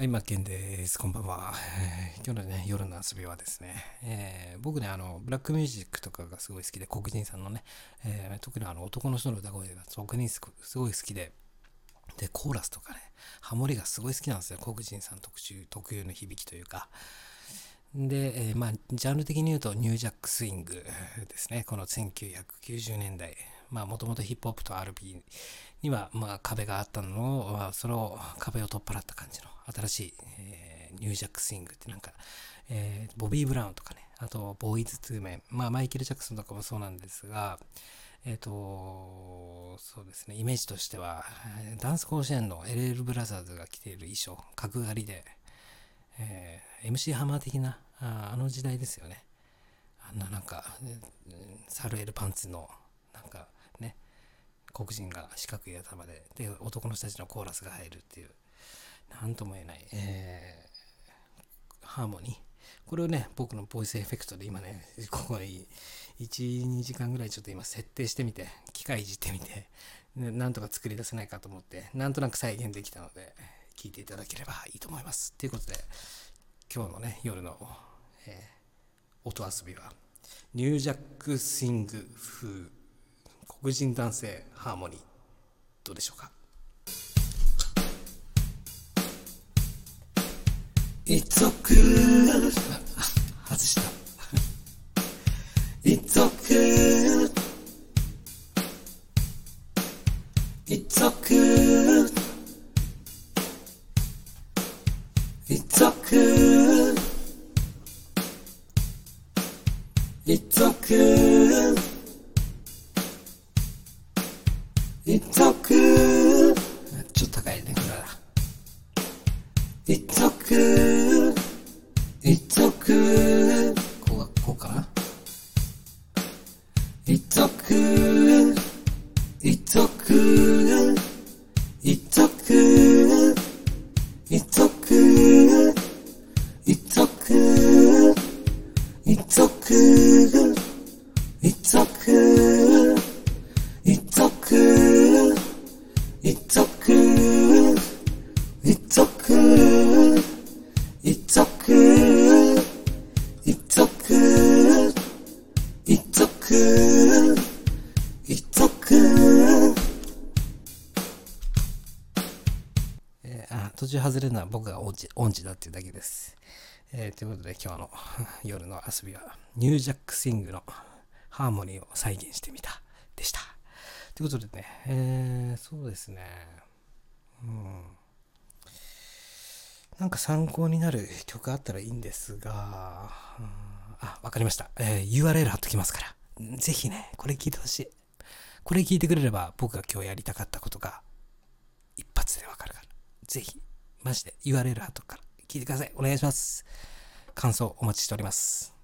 今、健です。こんばんは。今日のね、夜の遊びはですね、えー、僕ね、あの、ブラックミュージックとかがすごい好きで、黒人さんのね、えー、特にあの、男の人の歌声が特にすごい好きで、で、コーラスとかね、ハモリがすごい好きなんですよ。黒人さん特集、特有の響きというか。で、えまあ、ジャンル的に言うと、ニュージャックスイングですね。この1990年代。まあ、もともとヒップホップと RB には、まあ、壁があったのを、まあ、その壁を取っ払った感じの新しい、えー、ニュージャックスイングってなんか、えー、ボビー・ブラウンとかね、あと、ボーイズ・トゥーメン、まあ、マイケル・ジャクソンとかもそうなんですが、えっ、ー、と、そうですね、イメージとしては、ダンス甲子園の LL ブラザーズが着ている衣装、角刈りで、えー、MC ハマー的なあ、あの時代ですよね。あんななんか、サルエルパンツの、なんか、黒人が四角い頭で、で、男の人たちのコーラスが入るっていう、なんとも言えない、えー、ハーモニー。これをね、僕のボイスエフェクトで今ね、ここに1、2時間ぐらいちょっと今設定してみて、機械いじってみて、なんとか作り出せないかと思って、なんとなく再現できたので、聞いていただければいいと思います。ということで、今日のね、夜の、えー、音遊びは、ニュージャックスイング風黒人男性ハーモニー、どうでしょうか It's so good 外した It's so good It's so いとくちょっと高いね、これは。いとくいとくこう、こうかないとくいとくいとくいとくいとくいとく It's so good It's so good It's so good It's so good It's so good It's so good えー、あ途中外れるのは僕が音痴音痴だっていうだけです。えー、ということで今日の 夜の遊びはニュージャックスイングのハーモニーを再現してみたでした。ということでね、えー、そうですね。うん。なんか参考になる曲あったらいいんですが、うん、あ、わかりました。えー、URL 貼っときますから。ぜひね、これ聞いてほしい。これ聞いてくれれば僕が今日やりたかったことが一発でわかるから。ぜひ、マジで URL 貼っとくから聞いてください。お願いします。感想お待ちしております。